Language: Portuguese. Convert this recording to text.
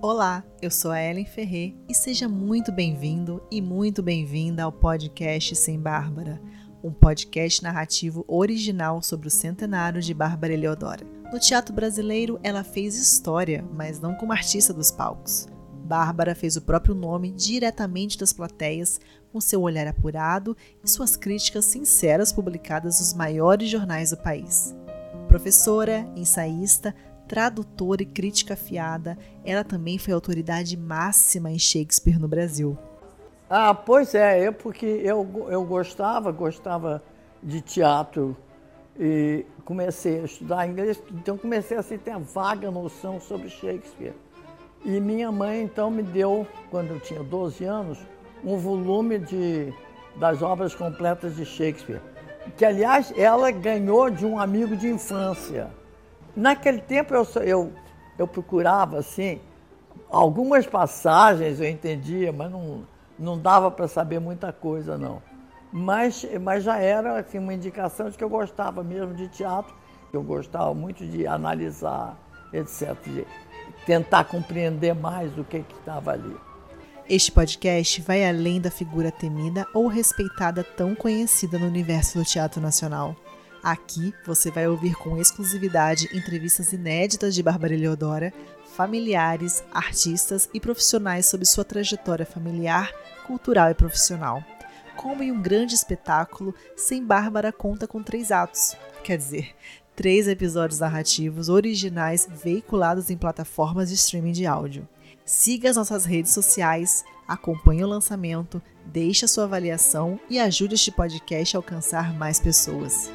Olá, eu sou a Ellen Ferrer e seja muito bem-vindo e muito bem-vinda ao podcast Sem Bárbara, um podcast narrativo original sobre o centenário de Bárbara Eleodora. No teatro brasileiro, ela fez história, mas não como artista dos palcos. Bárbara fez o próprio nome diretamente das plateias, com seu olhar apurado e suas críticas sinceras publicadas nos maiores jornais do país. Professora, ensaísta, tradutora e crítica afiada, ela também foi autoridade máxima em Shakespeare no Brasil. Ah, pois é, é porque eu, eu gostava, gostava de teatro e comecei a estudar inglês, então comecei a ter uma vaga noção sobre Shakespeare. E minha mãe então me deu, quando eu tinha 12 anos, um volume de, das obras completas de Shakespeare, que aliás ela ganhou de um amigo de infância. Naquele tempo eu, eu, eu procurava, assim, algumas passagens eu entendia, mas não, não dava para saber muita coisa, não. Mas, mas já era assim, uma indicação de que eu gostava mesmo de teatro, que eu gostava muito de analisar, etc., de tentar compreender mais o que estava ali. Este podcast vai além da figura temida ou respeitada tão conhecida no universo do teatro nacional. Aqui você vai ouvir com exclusividade entrevistas inéditas de Bárbara Eleodora, familiares, artistas e profissionais sobre sua trajetória familiar, cultural e profissional. Como em um grande espetáculo, Sem Bárbara conta com três atos, quer dizer, três episódios narrativos originais veiculados em plataformas de streaming de áudio. Siga as nossas redes sociais, acompanhe o lançamento, deixe a sua avaliação e ajude este podcast a alcançar mais pessoas.